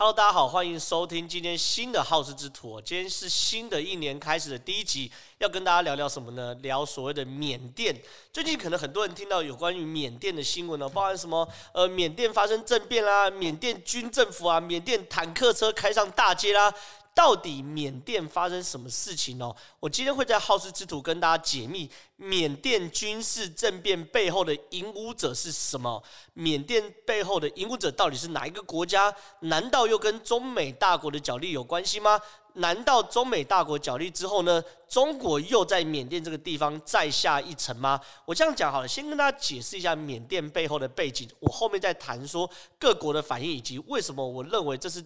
Hello，大家好，欢迎收听今天新的好事之徒。今天是新的一年开始的第一集，要跟大家聊聊什么呢？聊所谓的缅甸。最近可能很多人听到有关于缅甸的新闻呢，包含什么？呃，缅甸发生政变啦，缅甸军政府啊，缅甸坦克车开上大街啦。到底缅甸发生什么事情哦？我今天会在好事之徒跟大家解密缅甸军事政变背后的引武者是什么？缅甸背后的引武者到底是哪一个国家？难道又跟中美大国的角力有关系吗？难道中美大国角力之后呢，中国又在缅甸这个地方再下一城吗？我这样讲好了，先跟大家解释一下缅甸背后的背景，我后面再谈说各国的反应以及为什么我认为这是。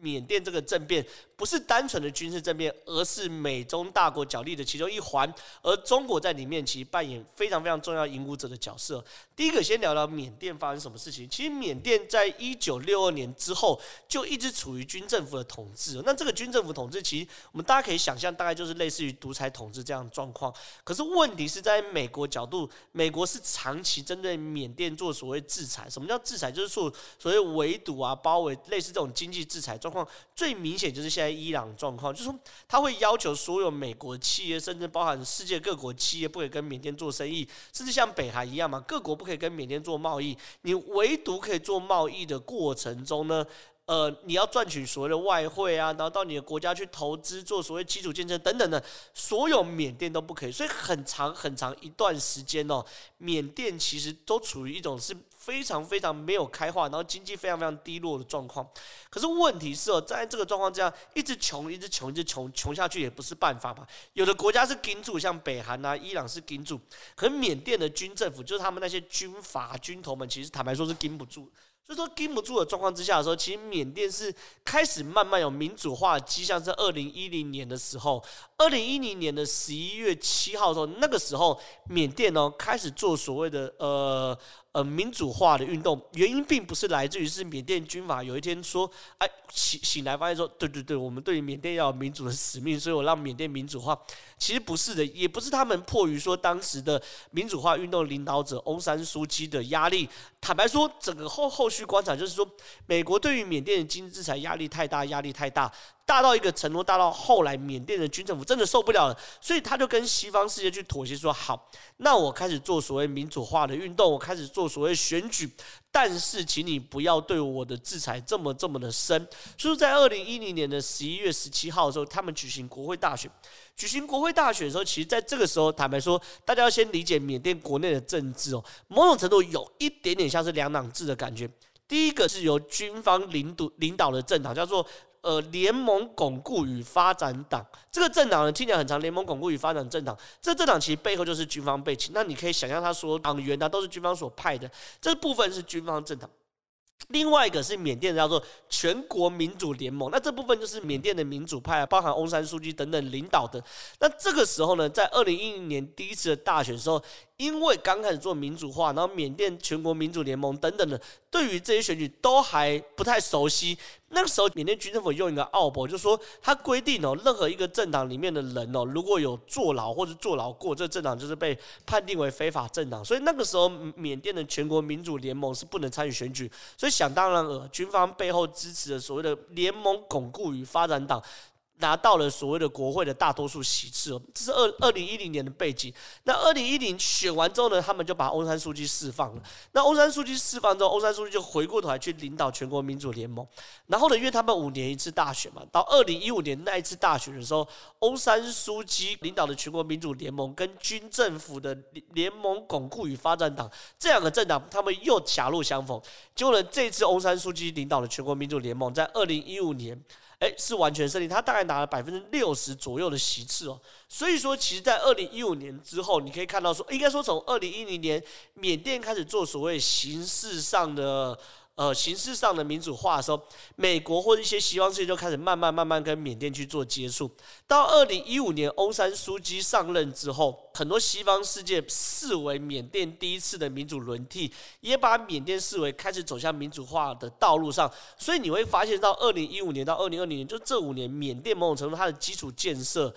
缅甸这个政变不是单纯的军事政变，而是美中大国角力的其中一环，而中国在里面其实扮演非常非常重要引武者的角色。第一个，先聊聊缅甸发生什么事情。其实缅甸在一九六二年之后就一直处于军政府的统治。那这个军政府统治，其实我们大家可以想象，大概就是类似于独裁统治这样的状况。可是问题是在美国角度，美国是长期针对缅甸做所谓制裁。什么叫制裁？就是说所谓围堵啊、包围，类似这种经济制裁状况最明显就是现在伊朗状况，就是说他会要求所有美国企业，甚至包含世界各国企业，不可以跟缅甸做生意，甚至像北韩一样嘛，各国不可以跟缅甸做贸易。你唯独可以做贸易的过程中呢，呃，你要赚取所谓的外汇啊，然后到你的国家去投资，做所谓基础建设等等的，所有缅甸都不可以。所以很长很长一段时间哦，缅甸其实都处于一种是非常非常没有开化，然后经济非常非常低落的状况。可是问题是哦，在这个状况这样一直穷，一直穷，一直穷，穷下去也不是办法嘛。有的国家是盯住，像北韩啊、伊朗是盯住，可是缅甸的军政府，就是他们那些军阀军头们，其实坦白说是盯不住。就说禁不住的状况之下的时候，其实缅甸是开始慢慢有民主化的迹象。在二零一零年的时候，二零一零年的十一月七号的时候，那个时候缅甸呢开始做所谓的呃。呃，民主化的运动原因并不是来自于是缅甸军阀有一天说，哎，醒醒来发现说，对对对，我们对于缅甸要有民主的使命，所以我让缅甸民主化。其实不是的，也不是他们迫于说当时的民主化运动领导者翁山苏姬的压力。坦白说，整个后后续观察就是说，美国对于缅甸的经济制裁压力太大，压力太大。大到一个程度，大到后来缅甸的军政府真的受不了了，所以他就跟西方世界去妥协，说好，那我开始做所谓民主化的运动，我开始做所谓选举，但是请你不要对我的制裁这么这么的深。所以在二零一零年的十一月十七号的时候，他们举行国会大选。举行国会大选的时候，其实在这个时候，坦白说，大家要先理解缅甸国内的政治哦，某种程度有一点点像是两党制的感觉。第一个是由军方领导领导的政党，叫做。呃，联盟巩固与发展党这个政党呢，听起来很长。联盟巩固与发展政党，这政党其实背后就是军方背景。那你可以想象，他说党员呢都是军方所派的，这部分是军方政党。另外一个是缅甸的叫做全国民主联盟，那这部分就是缅甸的民主派，包含翁山书记等等领导的。那这个时候呢，在二零一零年第一次的大选的时候。因为刚开始做民主化，然后缅甸全国民主联盟等等的，对于这些选举都还不太熟悉。那个时候，缅甸军政府用一个奥博，就是说他规定哦，任何一个政党里面的人哦，如果有坐牢或者坐牢过，这个政党就是被判定为非法政党。所以那个时候，缅甸的全国民主联盟是不能参与选举。所以想当然了，军方背后支持的所谓的联盟巩固与发展党。拿到了所谓的国会的大多数席次，这是二二零一零年的背景。那二零一零选完之后呢，他们就把欧山书记释放了。那欧山书记释放之后，欧山书记就回过头来去领导全国民主联盟。然后呢，因为他们五年一次大选嘛，到二零一五年那一次大选的时候，欧山书记领导的全国民主联盟跟军政府的联盟巩固与发展党这两个政党，他们又狭路相逢。结果呢，这次欧山书记领导的全国民主联盟在二零一五年。诶，是完全胜利，他大概拿了百分之六十左右的席次哦。所以说，其实，在二零一五年之后，你可以看到说，应该说从二零一零年缅甸开始做所谓形式上的。呃，形式上的民主化的时候，美国或者一些西方世界就开始慢慢慢慢跟缅甸去做接触。到二零一五年，翁山苏姬上任之后，很多西方世界视为缅甸第一次的民主轮替，也把缅甸视为开始走向民主化的道路上。所以你会发现，到二零一五年到二零二零年，就这五年，缅甸某种程度它的基础建设。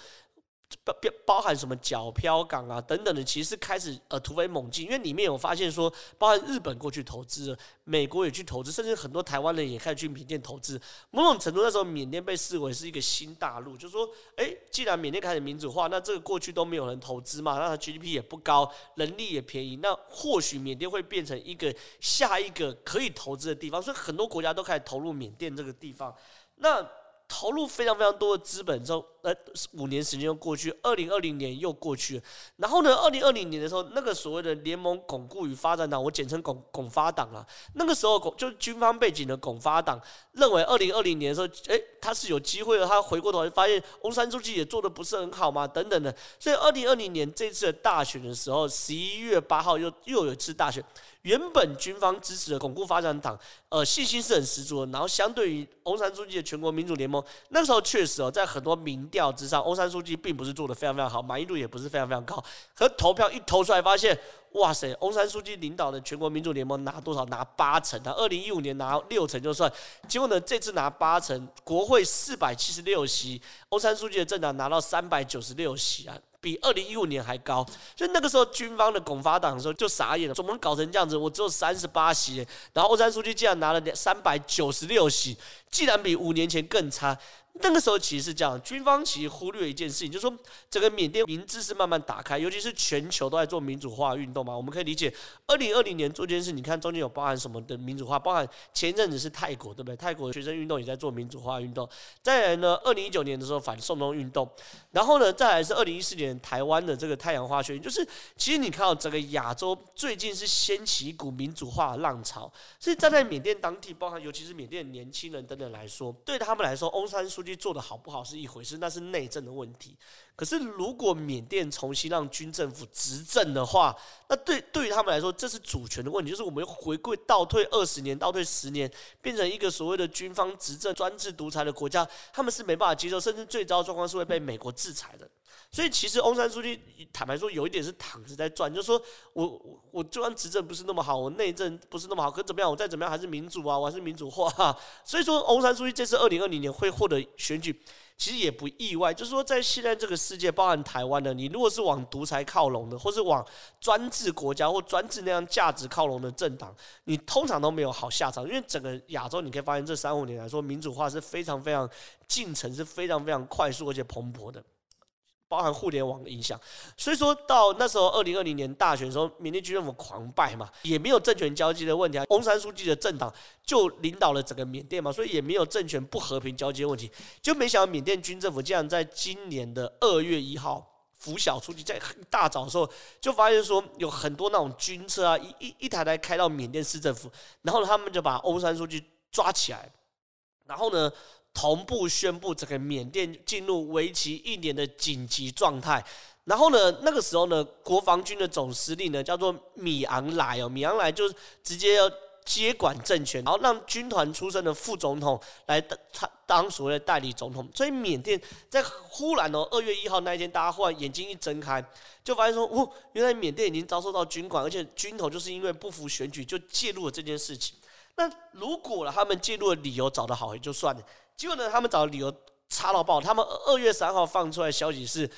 包包含什么角漂港啊等等的，其实开始呃突飞猛进，因为里面有发现说，包含日本过去投资，美国也去投资，甚至很多台湾人也开始去缅甸投资。某种程度那时候，缅甸被视为是一个新大陆，就是说，诶，既然缅甸开始民主化，那这个过去都没有人投资嘛，那它 GDP 也不高，人力也便宜，那或许缅甸会变成一个下一个可以投资的地方，所以很多国家都开始投入缅甸这个地方。那投入非常非常多的资本之后，呃，五年时间又过去，二零二零年又过去了。然后呢，二零二零年的时候，那个所谓的联盟巩固与发展党，我简称巩巩发党了。那个时候，巩就是军方背景的巩发党，认为二零二零年的时候，诶，他是有机会的。他回过头来发现，翁山书记也做得不是很好嘛，等等的。所以，二零二零年这次的大选的时候，十一月八号又又有一次大选。原本军方支持的巩固发展党，呃，信心是很十足的。然后相对于翁山书记的全国民主联盟，那时候确实哦，在很多民调之上，欧山书记并不是做得非常非常好，满意度也不是非常非常高。可投票一投出来，发现，哇塞，欧山书记领导的全国民主联盟拿多少？拿八成。他二零一五年拿六成就算，结果呢，这次拿八成，国会四百七十六席，欧山书记的政党拿到三百九十六席啊。比二零一五年还高，所以那个时候军方的拱发党的时候就傻眼了，怎么搞成这样子？我只有三十八席，然后欧山书记竟然拿了三百九十六席，竟然比五年前更差。那个时候其实是这样，军方其实忽略一件事情，就是说整个缅甸民智是慢慢打开，尤其是全球都在做民主化运动嘛。我们可以理解，二零二零年做这件事，你看中间有包含什么的民主化？包含前一阵子是泰国，对不对？泰国学生运动也在做民主化运动。再来呢，二零一九年的时候反送中运动，然后呢，再来是二零一四年台湾的这个太阳花学运，就是其实你看到整个亚洲最近是掀起一股民主化的浪潮。所以站在缅甸当地，包含尤其是缅甸的年轻人等等来说，对他们来说，翁山书去做的好不好是一回事，那是内政的问题。可是如果缅甸重新让军政府执政的话，那对对于他们来说，这是主权的问题，就是我们回归倒退二十年，倒退十年，变成一个所谓的军方执政、专制独裁的国家，他们是没办法接受，甚至最糟状况是会被美国制裁的。所以其实翁山书记坦白说，有一点是躺着在赚，就是说我我我就算执政不是那么好，我内政不是那么好，可怎么样，我再怎么样还是民主啊，我还是民主化啊。所以说翁山书记这次二零二零年会获得选举。其实也不意外，就是说，在现在这个世界，包含台湾的，你如果是往独裁靠拢的，或是往专制国家或专制那样价值靠拢的政党，你通常都没有好下场。因为整个亚洲，你可以发现这三五年来说，民主化是非常非常进程是非常非常快速而且蓬勃的。包含互联网的影响，所以说到那时候二零二零年大选的时候，缅甸军政府狂败嘛，也没有政权交接的问题啊。翁山书记的政党就领导了整个缅甸嘛，所以也没有政权不和平交接问题。就没想到缅甸军政府竟然在今年的二月一号拂晓出去，在大早的时候就发现说有很多那种军车啊，一一一台台开到缅甸市政府，然后他们就把翁山书记抓起来，然后呢，同步宣布整个缅甸进入为期一年的紧急状态，然后呢，那个时候呢，国防军的总司令呢叫做米昂莱哦，米昂莱就直接要接管政权，然后让军团出身的副总统来当当所谓的代理总统。所以缅甸在忽然哦，二月一号那一天，大家忽然眼睛一睁开，就发现说，哦，原来缅甸已经遭受到军管，而且军头就是因为不服选举就介入了这件事情。那如果他们介入的理由找得好也就算了。结果呢，他们找的理由差到爆。他们二月三号放出来消息是，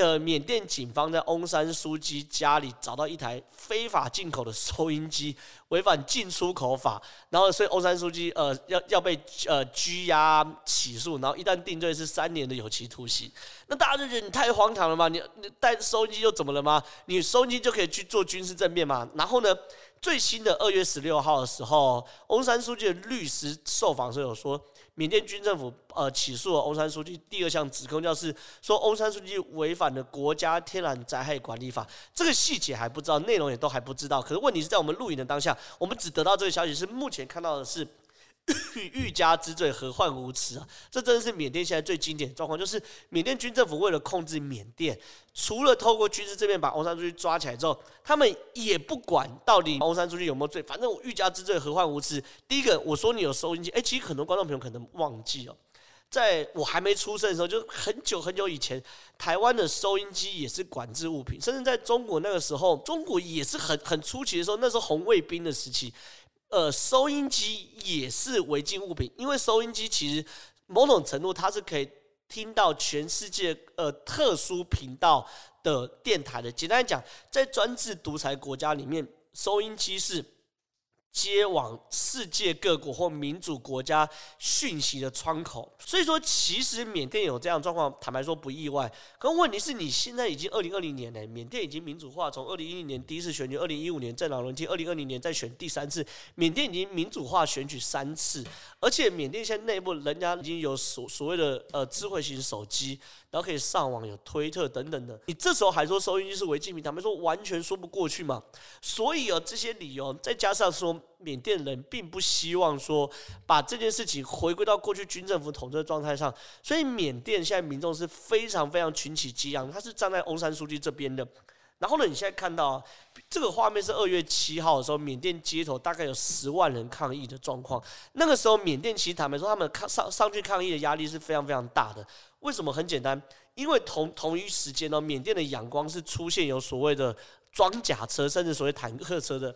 呃，缅甸警方在翁山书记家里找到一台非法进口的收音机，违反进出口法。然后，所以翁山书记呃要要被呃拘押起诉，然后一旦定罪是三年的有期徒刑。那大家就觉得你太荒唐了嘛？你你带收音机又怎么了吗？你收音机就可以去做军事政变吗？然后呢，最新的二月十六号的时候，翁山书记的律师受访时有说。缅甸军政府呃起诉了翁山书记，第二项指控就是说翁山书记违反了国家天然灾害管理法，这个细节还不知道，内容也都还不知道。可是问题是在我们录影的当下，我们只得到这个消息，是目前看到的是。欲加之罪，何患无辞啊！这真的是缅甸现在最经典的状况，就是缅甸军政府为了控制缅甸，除了透过军事这边把翁山书记抓起来之后，他们也不管到底翁山书记有没有罪，反正我欲加之罪，何患无辞。第一个，我说你有收音机，哎，其实很多观众朋友可能忘记哦，在我还没出生的时候，就很久很久以前，台湾的收音机也是管制物品，甚至在中国那个时候，中国也是很很初期的时候，那时候红卫兵的时期。呃，收音机也是违禁物品，因为收音机其实某种程度它是可以听到全世界呃特殊频道的电台的。简单讲，在专制独裁国家里面，收音机是。接往世界各国或民主国家讯息的窗口，所以说其实缅甸有这样状况，坦白说不意外。可问题是你现在已经二零二零年了，缅甸已经民主化，从二零一零年第一次选举，二零一五年政党轮替，二零二零年再选第三次，缅甸已经民主化选举三次，而且缅甸现在内部人家已经有所所谓的呃智慧型手机。然后可以上网，有推特等等的，你这时候还说收音机是违禁品，他们说完全说不过去嘛。所以有这些理由，再加上说缅甸人并不希望说把这件事情回归到过去军政府统治的状态上，所以缅甸现在民众是非常非常群起激昂，他是站在翁山书记这边的。然后呢，你现在看到这个画面是二月七号的时候，缅甸街头大概有十万人抗议的状况。那个时候，缅甸其实坦白说，他们抗上上去抗议的压力是非常非常大的。为什么？很简单，因为同同一时间呢，缅甸的仰光是出现有所谓的装甲车，甚至所谓坦克车的。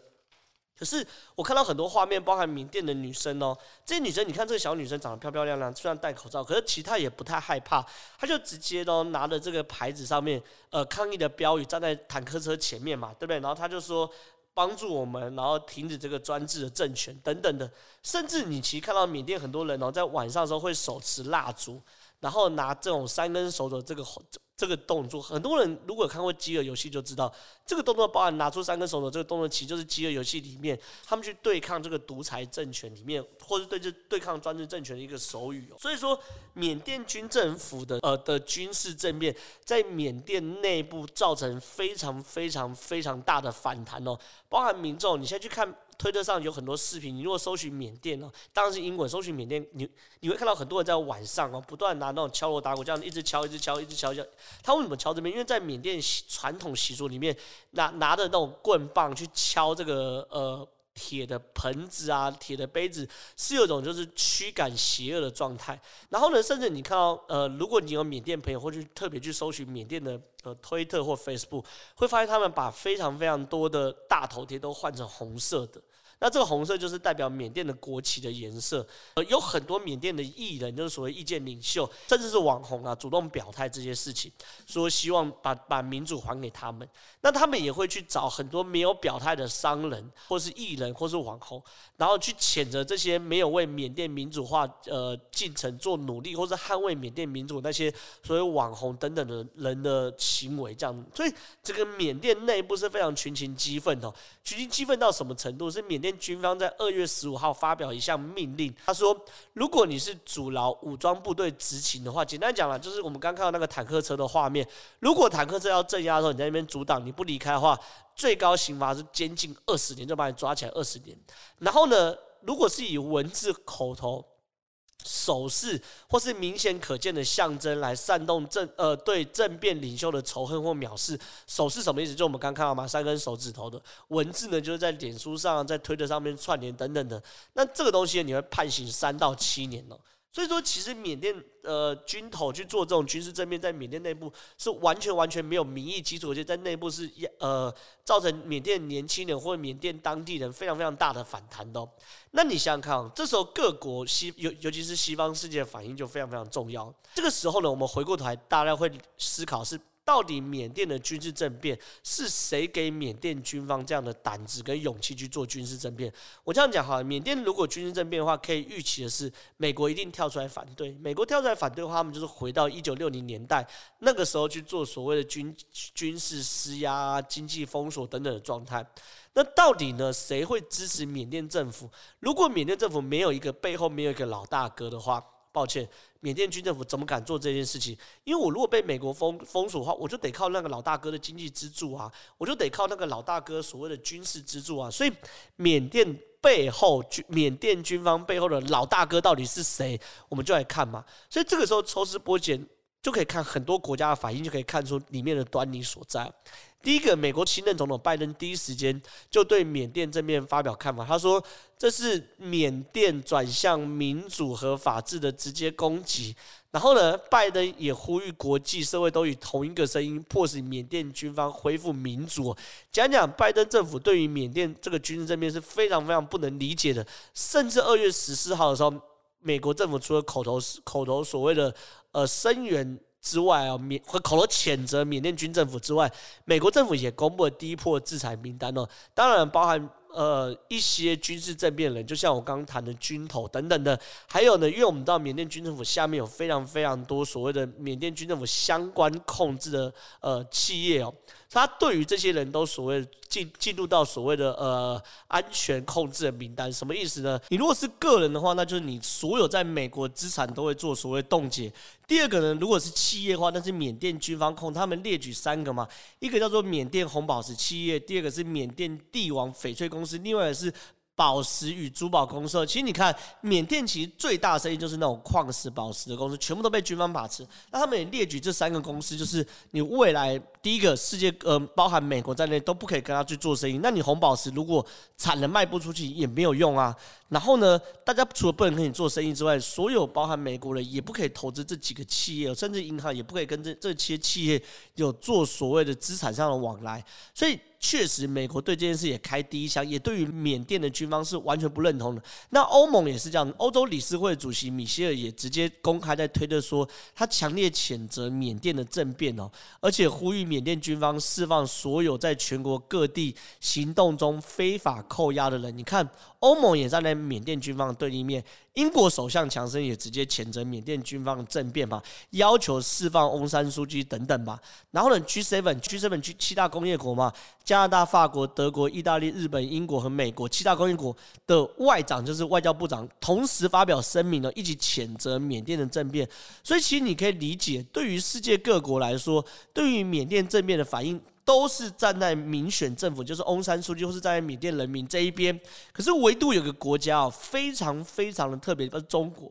可是我看到很多画面，包含缅甸的女生哦，这些女生，你看这个小女生长得漂漂亮亮，虽然戴口罩，可是其他也不太害怕，她就直接都拿着这个牌子上面呃抗议的标语，站在坦克车前面嘛，对不对？然后她就说帮助我们，然后停止这个专制的政权等等的，甚至你其实看到缅甸很多人哦，在晚上的时候会手持蜡烛。然后拿这种三根手指这个这个动作，很多人如果看过饥饿游戏就知道，这个动作包含拿出三根手指这个动作，其实就是饥饿游戏里面他们去对抗这个独裁政权里面，或者对这对抗专制政权的一个手语。所以说，缅甸军政府的呃的军事政变，在缅甸内部造成非常非常非常大的反弹哦，包含民众，你现在去看。推特上有很多视频，你如果搜寻缅甸哦，当然是英文，搜寻缅甸，你你会看到很多人在晚上哦，不断拿那种敲锣打鼓，这样一直敲，一直敲，一直敲，一直敲。他为什么敲这边？因为在缅甸传统习俗里面，拿拿着那种棍棒去敲这个呃。铁的盆子啊，铁的杯子是有一种就是驱赶邪恶的状态。然后呢，甚至你看到呃，如果你有缅甸朋友，或者特别去搜寻缅甸的呃推特或 Facebook，会发现他们把非常非常多的大头贴都换成红色的。那这个红色就是代表缅甸的国旗的颜色，呃，有很多缅甸的艺人，就是所谓意见领袖，甚至是网红啊，主动表态这些事情，说希望把把民主还给他们。那他们也会去找很多没有表态的商人，或是艺人，或是网红，然后去谴责这些没有为缅甸民主化呃进程做努力，或是捍卫缅甸民主那些所谓网红等等的人的行为，这样。所以这个缅甸内部是非常群情激愤的，群情激愤到什么程度？是缅甸。军方在二月十五号发表一项命令，他说：“如果你是阻挠武装部队执勤的话，简单讲了，就是我们刚看到那个坦克车的画面。如果坦克车要镇压的时候，你在那边阻挡，你不离开的话，最高刑罚是监禁二十年，就把你抓起来二十年。然后呢，如果是以文字口头。”手势或是明显可见的象征来煽动政呃对政变领袖的仇恨或藐视。手势什么意思？就我们刚看到嘛，三根手指头的文字呢，就是在脸书上、在推特上面串联等等的。那这个东西你会判刑三到七年哦。所以说，其实缅甸呃军头去做这种军事政变，在缅甸内部是完全完全没有民意基础，而且在内部是呃造成缅甸年轻人或缅甸当地人非常非常大的反弹的。那你想想看，这时候各国西尤尤其是西方世界的反应就非常非常重要。这个时候呢，我们回过头来，大家会思考是。到底缅甸的军事政变是谁给缅甸军方这样的胆子跟勇气去做军事政变？我这样讲哈，缅甸如果军事政变的话，可以预期的是，美国一定跳出来反对。美国跳出来反对的话，他们就是回到一九六零年代那个时候去做所谓的军军事施压、经济封锁等等的状态。那到底呢，谁会支持缅甸政府？如果缅甸政府没有一个背后没有一个老大哥的话，抱歉。缅甸军政府怎么敢做这件事情？因为我如果被美国封封锁的话，我就得靠那个老大哥的经济支柱啊，我就得靠那个老大哥所谓的军事支柱啊。所以，缅甸背后军缅甸军方背后的老大哥到底是谁？我们就来看嘛。所以这个时候抽丝剥茧，就可以看很多国家的反应，就可以看出里面的端倪所在。第一个，美国新任总统拜登第一时间就对缅甸这边发表看法，他说这是缅甸转向民主和法治的直接攻击。然后呢，拜登也呼吁国际社会都以同一个声音，迫使缅甸军方恢复民主。讲讲拜登政府对于缅甸这个军事政变是非常非常不能理解的，甚至二月十四号的时候，美国政府除了口头口头所谓的。呃声援之外啊，缅和口头谴责缅甸军政府之外，美国政府也公布了第一波制裁名单哦，当然包含。呃，一些军事政变人，就像我刚刚谈的军头等等的，还有呢，因为我们知道缅甸军政府下面有非常非常多所谓的缅甸军政府相关控制的呃企业哦，他对于这些人都所谓进进入到所谓的呃安全控制的名单，什么意思呢？你如果是个人的话，那就是你所有在美国资产都会做所谓冻结。第二个呢，如果是企业的话，那是缅甸军方控，他们列举三个嘛，一个叫做缅甸红宝石企业，第二个是缅甸帝王翡翠公司，另外是。宝石与珠宝公司，其实你看，缅甸其实最大的生意就是那种矿石、宝石的公司，全部都被军方把持。那他们也列举这三个公司，就是你未来第一个世界，呃，包含美国在内都不可以跟他去做生意。那你红宝石如果产能卖不出去也没有用啊。然后呢，大家除了不能跟你做生意之外，所有包含美国人也不可以投资这几个企业，甚至银行也不可以跟这这些企业有做所谓的资产上的往来。所以。确实，美国对这件事也开第一枪，也对于缅甸的军方是完全不认同的。那欧盟也是这样，欧洲理事会主席米歇尔也直接公开在推特说，他强烈谴责缅甸的政变哦，而且呼吁缅甸军方释放所有在全国各地行动中非法扣押的人。你看，欧盟也站在缅甸军方对立面。英国首相强生也直接谴责缅甸军方政变嘛，要求释放翁山书记等等吧。然后呢，G7、G7、G 七大工业国嘛，加拿大、法国、德国、意大利、日本、英国和美国七大工业国的外长，就是外交部长，同时发表声明呢，一起谴责缅甸的政变。所以其实你可以理解，对于世界各国来说，对于缅甸政变的反应。都是站在民选政府，就是翁山书记，或是站在缅甸人民这一边。可是唯独有个国家哦，非常非常的特别，就是中国。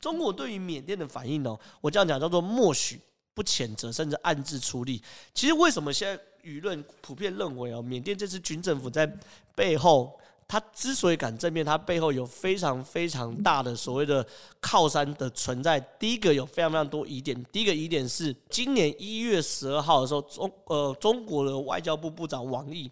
中国对于缅甸的反应呢，我这样讲叫做默许、不谴责，甚至暗自出力。其实为什么现在舆论普遍认为哦，缅甸这次军政府在背后？他之所以敢正面，他背后有非常非常大的所谓的靠山的存在。第一个有非常非常多疑点。第一个疑点是，今年一月十二号的时候，中呃中国的外交部部长王毅，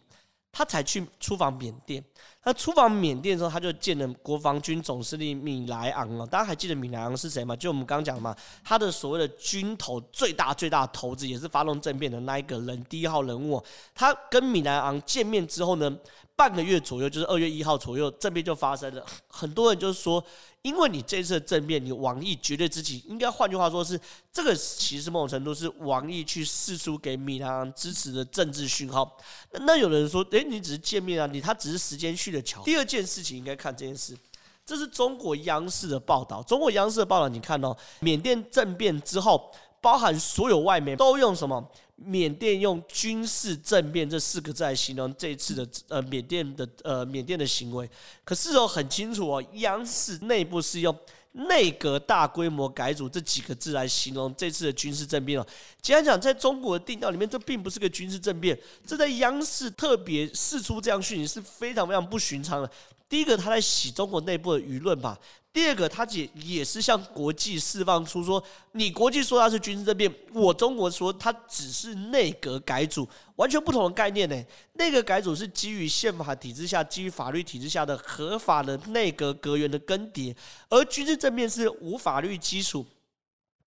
他才去出访缅甸。他出访缅甸的时候，他就见了国防军总司令米莱昂了。大家还记得米莱昂是谁吗？就我们刚刚讲的嘛，他的所谓的军头最大最大的头子，也是发动政变的那一个人，第一号人物。他跟米莱昂见面之后呢，半个月左右，就是二月一号左右，政变就发生了。很多人就是说，因为你这次的政变，你王毅绝对支持，应该换句话说是，这个其实某种程度是王毅去释出给米莱昂支持的政治讯号。那那有人说，诶，你只是见面啊，你他只是时间去的巧。第二件事情应该看这件事，这是中国央视的报道。中国央视的报道，你看哦，缅甸政变之后，包含所有外媒都用什么？缅甸用军事政变这四个字来形容这次的呃缅甸的呃缅甸的行为，可是哦很清楚哦，央视内部是用内阁大规模改组这几个字来形容这次的军事政变哦。简单讲，在中国的定调里面，这并不是个军事政变，这在央视特别释出这样讯息是非常非常不寻常的。第一个，他在洗中国内部的舆论吧。第二个，他也也是向国际释放出说，你国际说他是军事政变，我中国说他只是内阁改组，完全不同的概念呢。内阁改组是基于宪法体制下、基于法律体制下的合法的内阁阁员的更迭，而军事政变是无法律基础，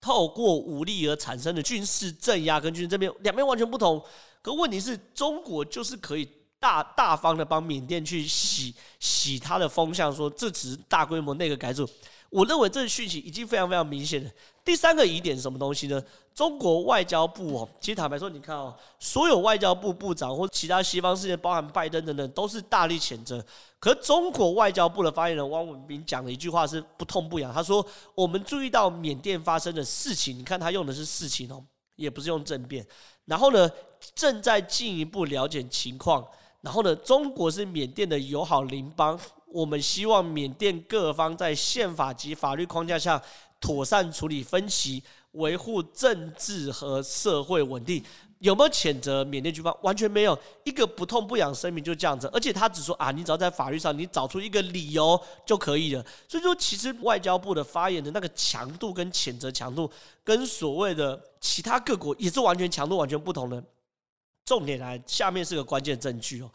透过武力而产生的军事镇压，跟军事政变两边完全不同。可问题是中国就是可以。大大方的帮缅甸去洗洗他的风向，说这只是大规模内阁改组。我认为这个讯息已经非常非常明显了。第三个疑点是什么东西呢？中国外交部哦，其实坦白说，你看哦，所有外交部部长或其他西方世界，包含拜登等等，都是大力谴责。可中国外交部的发言人汪文斌讲了一句话是不痛不痒，他说：“我们注意到缅甸发生的事情，你看他用的是事情哦，也不是用政变。然后呢，正在进一步了解情况。”然后呢，中国是缅甸的友好邻邦，我们希望缅甸各方在宪法及法律框架下妥善处理分歧，维护政治和社会稳定。有没有谴责缅甸军方？完全没有，一个不痛不痒声明就这样子。而且他只说啊，你只要在法律上你找出一个理由就可以了。所以说，其实外交部的发言的那个强度跟谴责强度，跟所谓的其他各国也是完全强度完全不同的。重点来，下面是个关键证据哦。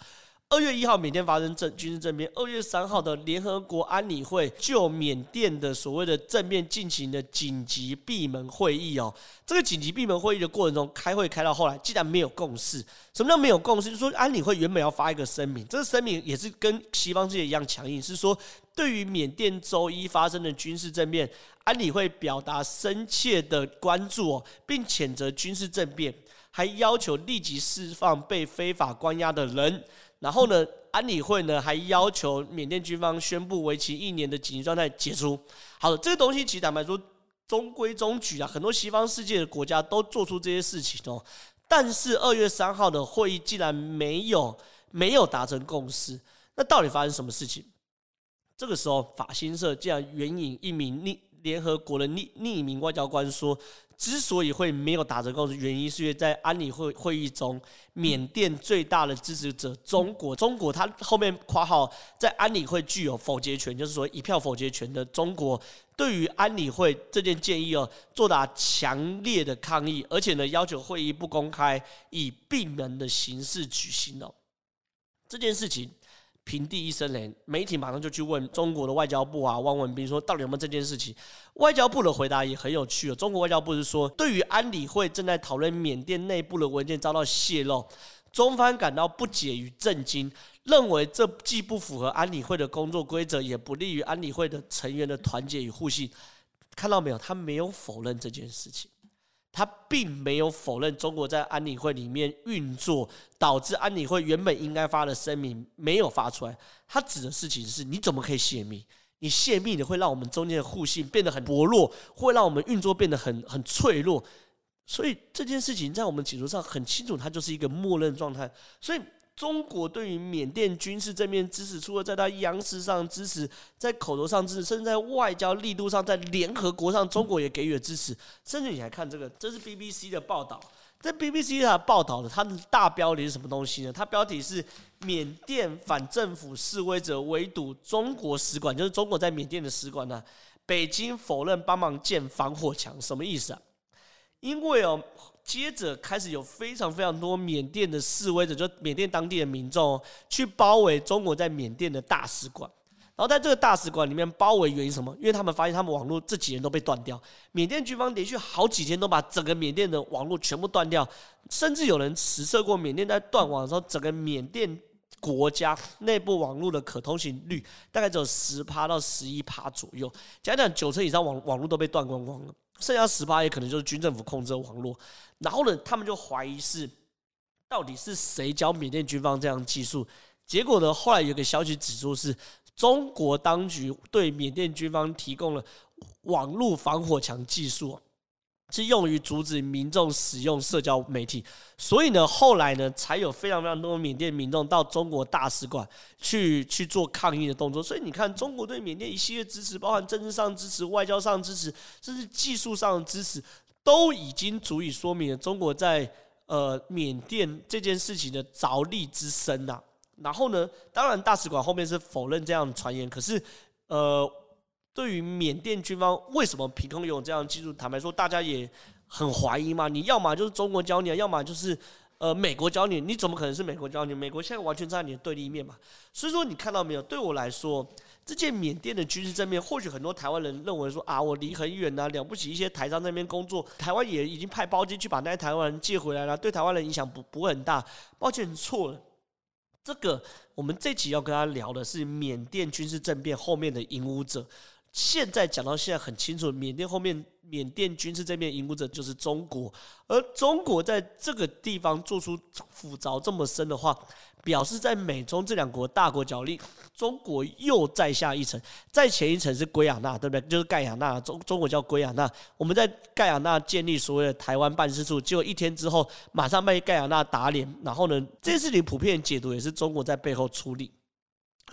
二月一号，缅甸发生政军事政变。二月三号的联合国安理会就缅甸的所谓的政变进行的紧急闭门会议哦。这个紧急闭门会议的过程中，开会开到后来，竟然没有共识。什么叫没有共识？就是说安理会原本要发一个声明，这个声明也是跟西方世界一样强硬，是说对于缅甸周一发生的军事政变，安理会表达深切的关注哦，并谴责军事政变，还要求立即释放被非法关押的人。然后呢，安理会呢还要求缅甸军方宣布为期一年的紧急状态解除。好的，这个东西其实坦白说，中规中矩啊，很多西方世界的国家都做出这些事情哦。但是二月三号的会议竟然没有没有达成共识，那到底发生什么事情？这个时候，法新社竟然援引一名匿联合国的匿匿名外交官说。之所以会没有打折扣的，原因是因为在安理会会议中，缅甸最大的支持者中国，中国它后面括号在安理会具有否决权，就是说一票否决权的中国，对于安理会这件建议哦，作达强烈的抗议，而且呢要求会议不公开，以闭门的形式举行哦，这件事情。平地一声雷，媒体马上就去问中国的外交部啊，汪文斌说到底有没有这件事情？外交部的回答也很有趣哦。中国外交部是说，对于安理会正在讨论缅甸内部的文件遭到泄露，中方感到不解与震惊，认为这既不符合安理会的工作规则，也不利于安理会的成员的团结与互信。看到没有？他没有否认这件事情。他并没有否认中国在安理会里面运作，导致安理会原本应该发的声明没有发出来。他指的事情是：你怎么可以泄密？你泄密的会让我们中间的互信变得很薄弱，会让我们运作变得很很脆弱。所以这件事情在我们解读上很清楚，它就是一个默认状态。所以。中国对于缅甸军事正面支持，除了在他央视上支持，在口头上支持，甚至在外交力度上，在联合国上，中国也给予了支持。甚至你还看这个，这是 BBC 的报道，在 BBC 它报道的，它的大标题是什么东西呢？它标题是缅甸反政府示威者围堵中国使馆，就是中国在缅甸的使馆呢。北京否认帮忙建防火墙，什么意思啊？因为哦。接着开始有非常非常多缅甸的示威者，就缅甸当地的民众去包围中国在缅甸的大使馆，然后在这个大使馆里面包围原因什么？因为他们发现他们网络这几年都被断掉，缅甸军方连续好几天都把整个缅甸的网络全部断掉，甚至有人实测过缅甸在断网的时候，整个缅甸国家内部网络的可通行率大概只有十趴到十一趴左右，讲讲九成以上网网络都被断光光了。剩下十八页可能就是军政府控制的网络，然后呢，他们就怀疑是到底是谁教缅甸军方这样技术？结果呢，后来有个消息指出是中国当局对缅甸军方提供了网络防火墙技术。是用于阻止民众使用社交媒体，所以呢，后来呢，才有非常非常多缅甸民众到中国大使馆去去做抗议的动作。所以你看，中国对缅甸一系列支持，包含政治上支持、外交上支持，甚至技术上的支持，都已经足以说明了中国在呃缅甸这件事情的着力之深呐。然后呢，当然大使馆后面是否认这样的传言，可是呃。对于缅甸军方为什么凭空有这样的技术，坦白说，大家也很怀疑嘛。你要么就是中国教你，要么就是呃美国教你，你怎么可能是美国教你？美国现在完全站在你的对立面嘛。所以说，你看到没有？对我来说，这件缅甸的军事政变，或许很多台湾人认为说啊，我离很远呐，了不起一些台商那边工作，台湾也已经派包机去把那些台湾人接回来了，对台湾人影响不不会很大。抱歉，错了。这个我们这集要跟他聊的是缅甸军事政变后面的引武者。现在讲到现在很清楚，缅甸后面缅甸军事这边引武者就是中国，而中国在这个地方做出斧凿这么深的话，表示在美中这两国大国角力，中国又再下一层，再前一层是圭亚那，对不对？就是盖亚那，中中国叫圭亚那，我们在盖亚那建立所谓的台湾办事处，结果一天之后马上被盖亚那打脸，然后呢，这件事情普遍解读也是中国在背后出力，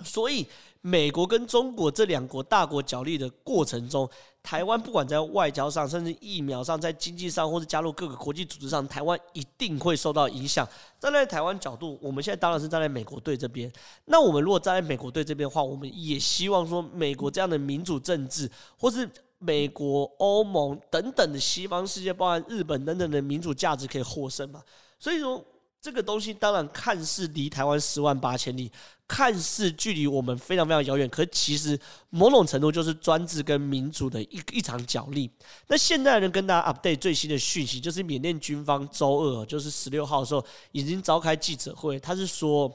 所以。美国跟中国这两国大国角力的过程中，台湾不管在外交上，甚至疫苗上，在经济上，或者加入各个国际组织上，台湾一定会受到影响。站在台湾角度，我们现在当然是站在美国队这边。那我们如果站在美国队这边的话，我们也希望说，美国这样的民主政治，或是美国、欧盟等等的西方世界，包含日本等等的民主价值可以获胜嘛？所以说。这个东西当然看似离台湾十万八千里，看似距离我们非常非常遥远，可其实某种程度就是专制跟民主的一一场角力。那现在呢，跟大家 update 最新的讯息，就是缅甸军方周二，就是十六号的时候，已经召开记者会，他是说，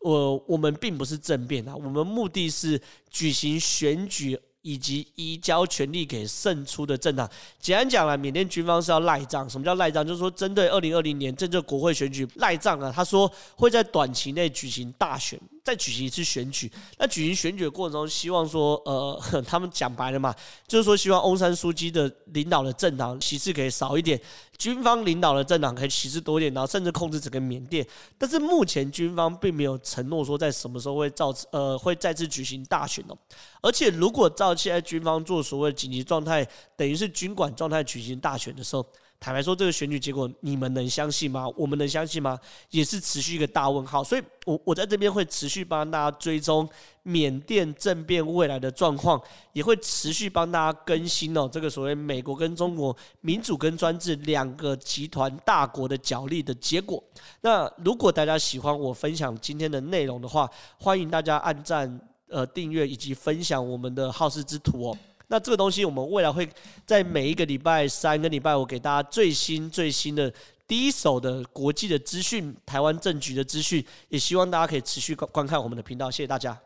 我我们并不是政变啊，我们目的是举行选举。以及移交权力给胜出的政党。简单讲了，缅甸军方是要赖账。什么叫赖账？就是说，针对二零二零年政治国会选举赖账啊。他说会在短期内举行大选。再举行一次选举，那举行选举的过程中，希望说，呃，他们讲白了嘛，就是说希望翁山书记的领导的政党席次可以少一点，军方领导的政党可以席次多一点，然后甚至控制整个缅甸。但是目前军方并没有承诺说在什么时候会造呃会再次举行大选哦。而且如果照现在军方做所谓紧急状态，等于是军管状态举行大选的时候。坦白说，这个选举结果你们能相信吗？我们能相信吗？也是持续一个大问号。所以，我我在这边会持续帮大家追踪缅甸政变未来的状况，也会持续帮大家更新哦。这个所谓美国跟中国民主跟专制两个集团大国的角力的结果。那如果大家喜欢我分享今天的内容的话，欢迎大家按赞、呃订阅以及分享我们的好事之徒哦。那这个东西，我们未来会在每一个礼拜三跟礼拜五给大家最新最新的第一手的国际的资讯、台湾政局的资讯，也希望大家可以持续观观看我们的频道，谢谢大家。